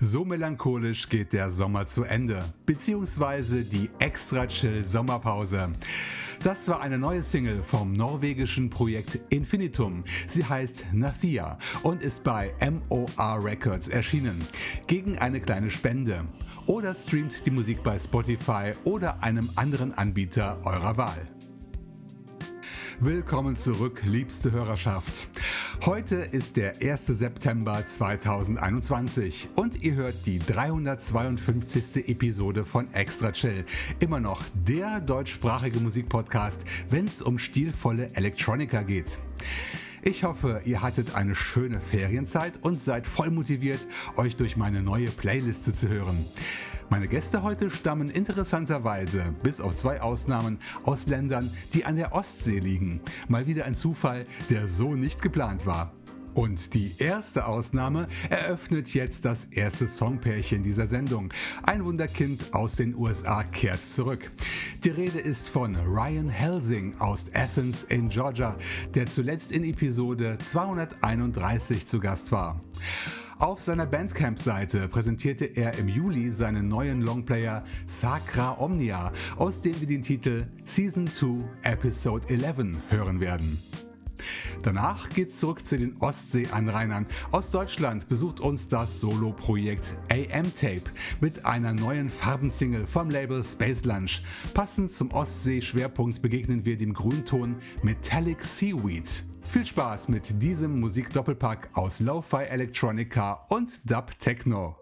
So melancholisch geht der Sommer zu Ende, beziehungsweise die extra chill Sommerpause. Das war eine neue Single vom norwegischen Projekt Infinitum. Sie heißt Nathia und ist bei MOR Records erschienen. Gegen eine kleine Spende. Oder streamt die Musik bei Spotify oder einem anderen Anbieter eurer Wahl. Willkommen zurück, liebste Hörerschaft. Heute ist der 1. September 2021 und ihr hört die 352. Episode von Extra Chill. Immer noch der deutschsprachige Musikpodcast, wenn es um stilvolle Elektronika geht. Ich hoffe, ihr hattet eine schöne Ferienzeit und seid voll motiviert, euch durch meine neue Playliste zu hören. Meine Gäste heute stammen interessanterweise, bis auf zwei Ausnahmen, aus Ländern, die an der Ostsee liegen. Mal wieder ein Zufall, der so nicht geplant war. Und die erste Ausnahme eröffnet jetzt das erste Songpärchen dieser Sendung. Ein Wunderkind aus den USA kehrt zurück. Die Rede ist von Ryan Helsing aus Athens in Georgia, der zuletzt in Episode 231 zu Gast war. Auf seiner Bandcamp-Seite präsentierte er im Juli seinen neuen Longplayer Sacra Omnia, aus dem wir den Titel Season 2 Episode 11 hören werden. Danach geht's zurück zu den Ostsee-Anrainern. Aus Deutschland besucht uns das Solo-Projekt AM Tape mit einer neuen Farbensingle vom Label Space Lunch. Passend zum Ostsee-Schwerpunkt begegnen wir dem Grünton Metallic Seaweed. Viel Spaß mit diesem Musikdoppelpack aus Lo-Fi Electronica und Dub Techno.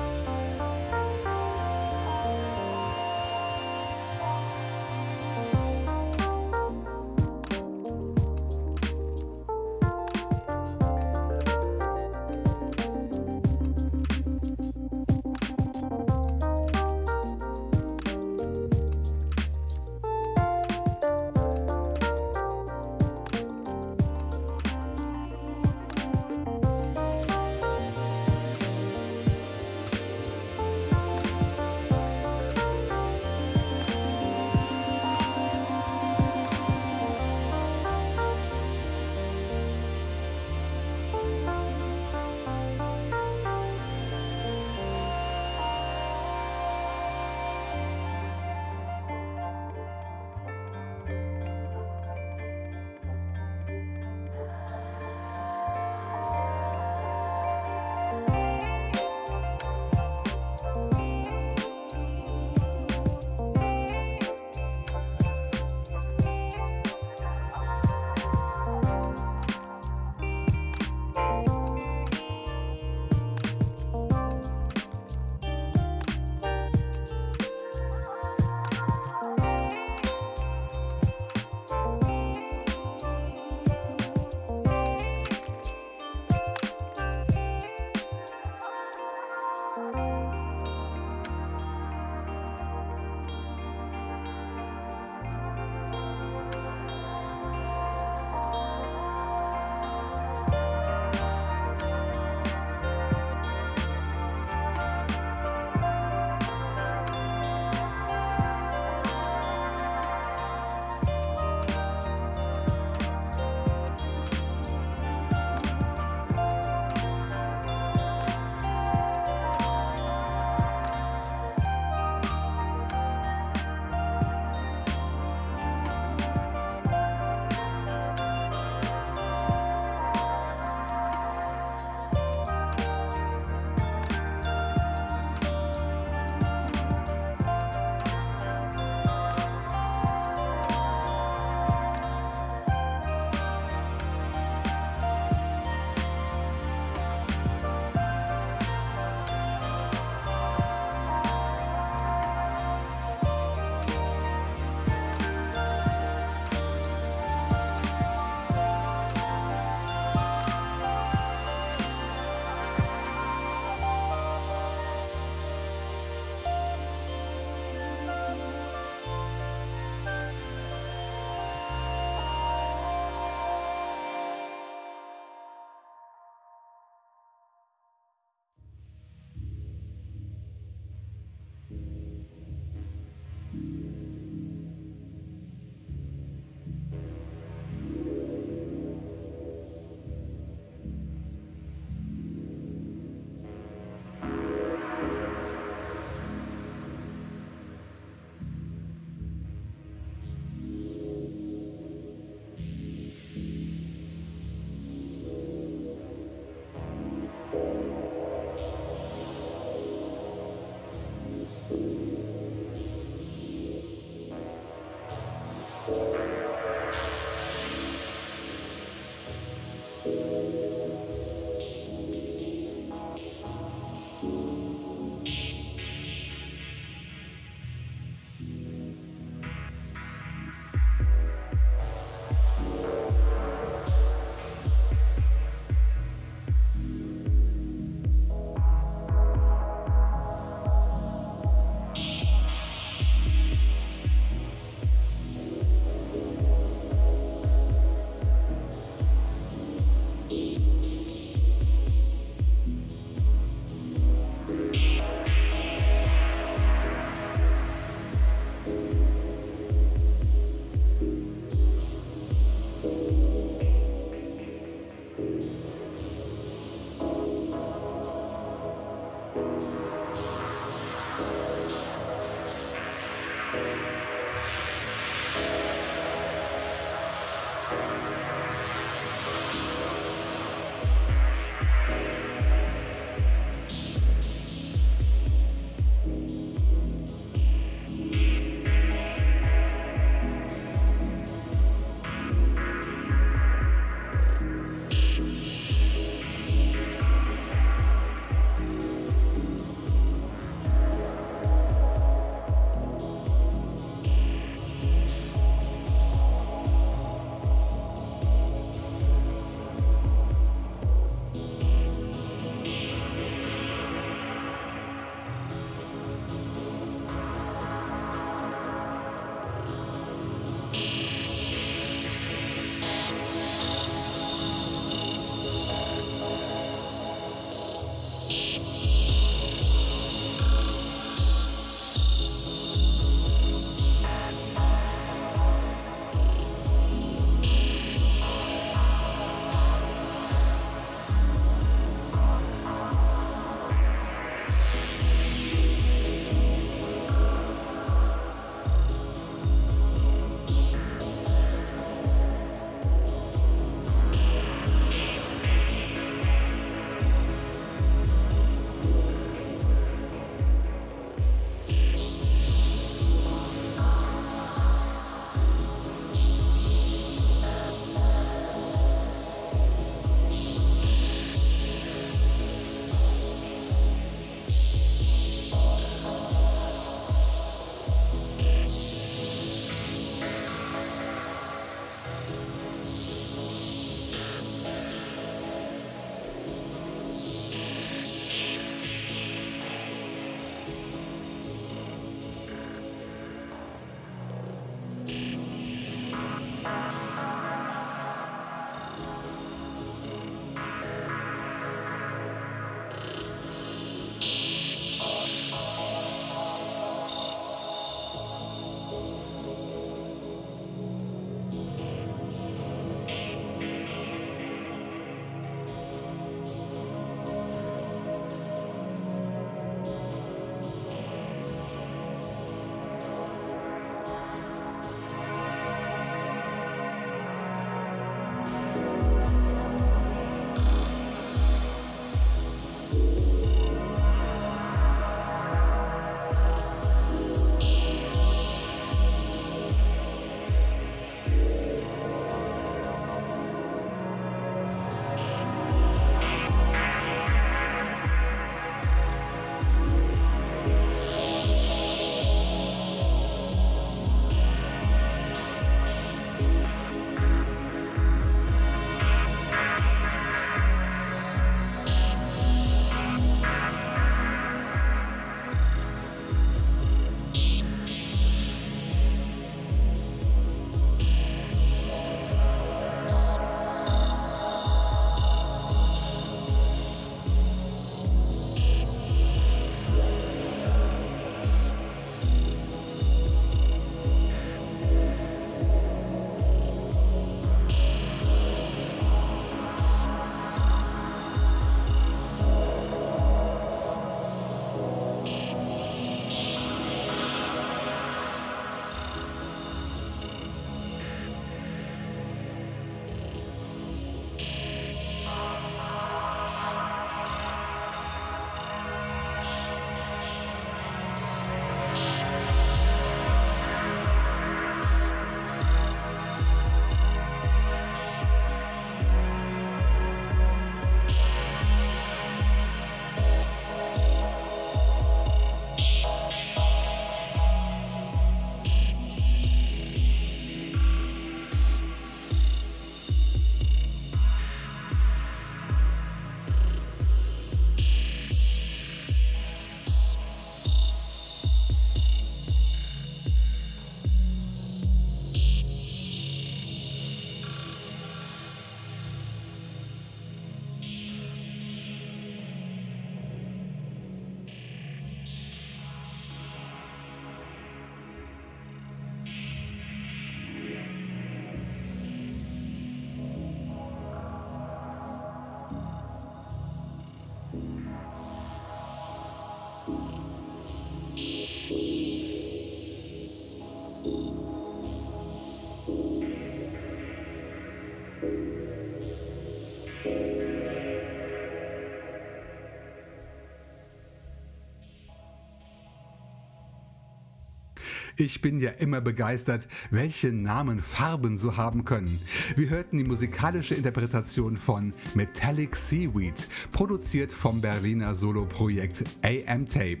Ich bin ja immer begeistert, welche Namen Farben so haben können. Wir hörten die musikalische Interpretation von Metallic Seaweed, produziert vom Berliner Soloprojekt AM Tape.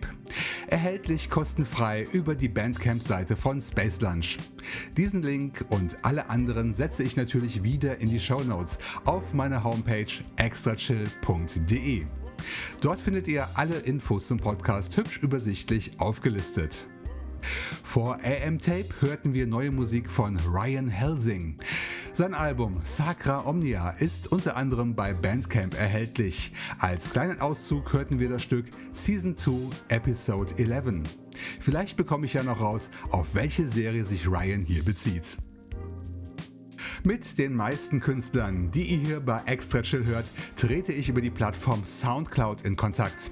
Erhältlich kostenfrei über die Bandcamp-Seite von Space Lunch. Diesen Link und alle anderen setze ich natürlich wieder in die Show Notes auf meiner Homepage extrachill.de. Dort findet ihr alle Infos zum Podcast hübsch übersichtlich aufgelistet. Vor AM Tape hörten wir neue Musik von Ryan Helsing. Sein Album Sacra Omnia ist unter anderem bei Bandcamp erhältlich. Als kleinen Auszug hörten wir das Stück Season 2 Episode 11. Vielleicht bekomme ich ja noch raus, auf welche Serie sich Ryan hier bezieht. Mit den meisten Künstlern, die ihr hier bei Extra Chill hört, trete ich über die Plattform Soundcloud in Kontakt.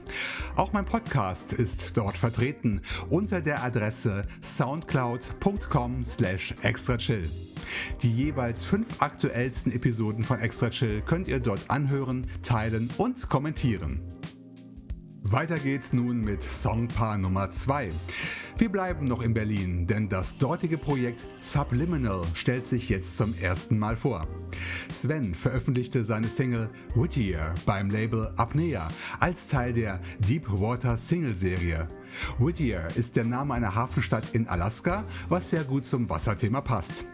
Auch mein Podcast ist dort vertreten unter der Adresse soundcloud.com slash extrachill. Die jeweils fünf aktuellsten Episoden von Extra Chill könnt ihr dort anhören, teilen und kommentieren. Weiter geht's nun mit Songpaar Nummer 2. Wir bleiben noch in Berlin, denn das dortige Projekt Subliminal stellt sich jetzt zum ersten Mal vor. Sven veröffentlichte seine Single Whittier beim Label Apnea als Teil der Deepwater Single Serie. Whittier ist der Name einer Hafenstadt in Alaska, was sehr gut zum Wasserthema passt.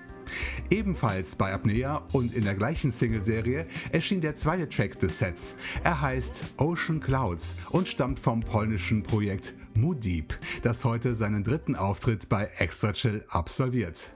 Ebenfalls bei Apnea und in der gleichen Singleserie erschien der zweite Track des Sets. Er heißt Ocean Clouds und stammt vom polnischen Projekt Mooddeep, das heute seinen dritten Auftritt bei Extra Chill absolviert.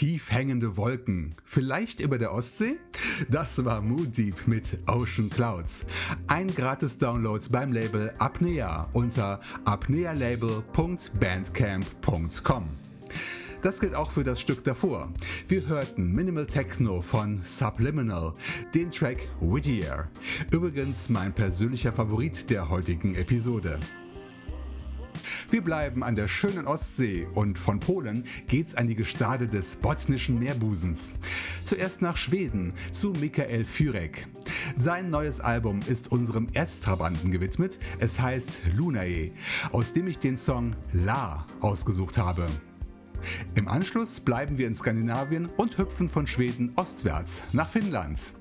Tief hängende Wolken, vielleicht über der Ostsee? Das war Mood Deep mit Ocean Clouds. Ein gratis Download beim Label Apnea unter apnealabel.bandcamp.com. Das gilt auch für das Stück davor. Wir hörten Minimal Techno von Subliminal, den Track Whittier. Übrigens mein persönlicher Favorit der heutigen Episode. Wir bleiben an der schönen Ostsee und von Polen geht's an die Gestade des botnischen Meerbusens. Zuerst nach Schweden zu Michael Fürek. Sein neues Album ist unserem Erztrabanten gewidmet. Es heißt Lunae, aus dem ich den Song La ausgesucht habe. Im Anschluss bleiben wir in Skandinavien und hüpfen von Schweden ostwärts nach Finnland.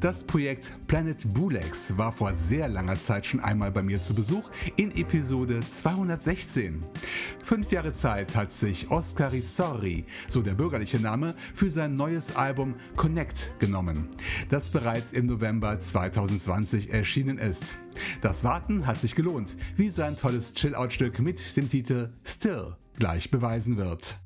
Das Projekt Planet Bulex war vor sehr langer Zeit schon einmal bei mir zu Besuch in Episode 216. Fünf Jahre Zeit hat sich Oskar Risori, so der bürgerliche Name, für sein neues Album Connect genommen, das bereits im November 2020 erschienen ist. Das Warten hat sich gelohnt, wie sein tolles Chill-Out-Stück mit dem Titel Still gleich beweisen wird.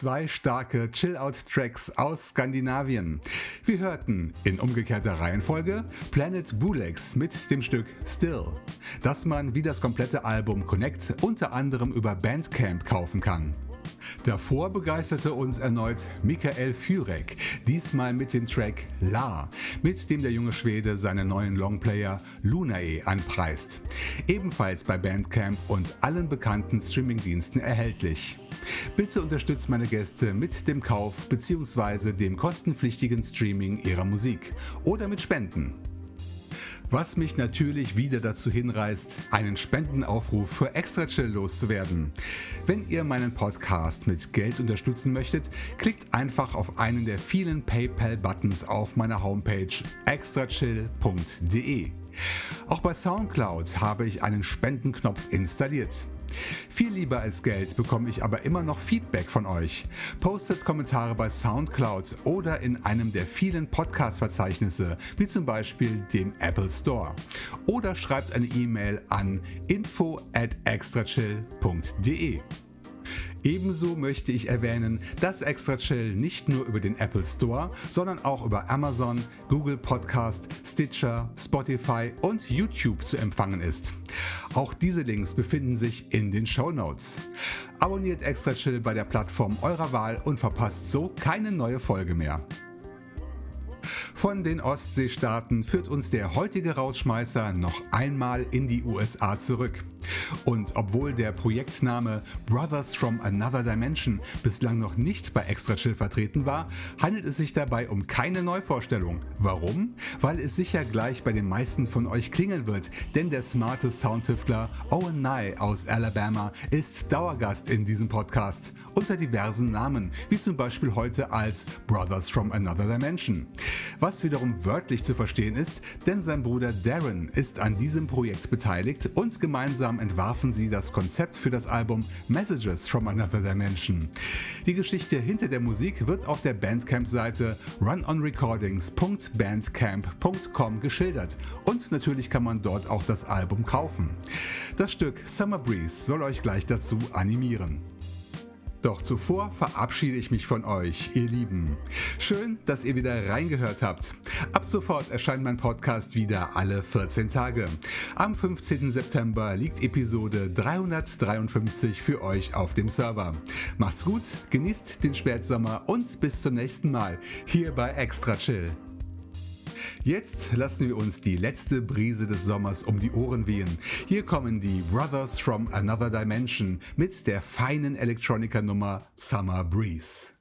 Zwei starke Chill-Out-Tracks aus Skandinavien. Wir hörten in umgekehrter Reihenfolge Planet Bulex mit dem Stück Still, das man wie das komplette Album Connect unter anderem über Bandcamp kaufen kann. Davor begeisterte uns erneut Michael Fürek, diesmal mit dem Track La, mit dem der junge Schwede seinen neuen Longplayer Lunae anpreist. Ebenfalls bei Bandcamp und allen bekannten Streamingdiensten erhältlich. Bitte unterstützt meine Gäste mit dem Kauf bzw. dem kostenpflichtigen Streaming ihrer Musik oder mit Spenden. Was mich natürlich wieder dazu hinreißt, einen Spendenaufruf für Extra Chill loszuwerden. Wenn ihr meinen Podcast mit Geld unterstützen möchtet, klickt einfach auf einen der vielen PayPal-Buttons auf meiner Homepage extrachill.de. Auch bei SoundCloud habe ich einen Spendenknopf installiert. Viel lieber als Geld bekomme ich aber immer noch Feedback von euch. Postet Kommentare bei SoundCloud oder in einem der vielen Podcast-Verzeichnisse, wie zum Beispiel dem Apple Store. Oder schreibt eine E-Mail an info at extrachill.de. Ebenso möchte ich erwähnen, dass Extra Chill nicht nur über den Apple Store, sondern auch über Amazon, Google Podcast, Stitcher, Spotify und YouTube zu empfangen ist. Auch diese Links befinden sich in den Show Notes. Abonniert Extra Chill bei der Plattform eurer Wahl und verpasst so keine neue Folge mehr. Von den Ostseestaaten führt uns der heutige Rausschmeißer noch einmal in die USA zurück. Und obwohl der Projektname Brothers from Another Dimension bislang noch nicht bei Extra Chill vertreten war, handelt es sich dabei um keine Neuvorstellung. Warum? Weil es sicher gleich bei den meisten von euch klingeln wird, denn der smarte Soundtüftler Owen Nye aus Alabama ist Dauergast in diesem Podcast unter diversen Namen, wie zum Beispiel heute als Brothers from Another Dimension. Was wiederum wörtlich zu verstehen ist, denn sein Bruder Darren ist an diesem Projekt beteiligt und gemeinsam Gemeinsam entwarfen sie das Konzept für das Album Messages from Another Dimension. Die Geschichte hinter der Musik wird auf der Bandcamp-Seite runonrecordings.bandcamp.com geschildert und natürlich kann man dort auch das Album kaufen. Das Stück Summer Breeze soll euch gleich dazu animieren. Doch zuvor verabschiede ich mich von euch, ihr Lieben. Schön, dass ihr wieder reingehört habt. Ab sofort erscheint mein Podcast wieder alle 14 Tage. Am 15. September liegt Episode 353 für euch auf dem Server. Macht's gut, genießt den Spätsommer und bis zum nächsten Mal hier bei Extra Chill. Jetzt lassen wir uns die letzte Brise des Sommers um die Ohren wehen. Hier kommen die Brothers from Another Dimension mit der feinen Elektronikernummer Summer Breeze.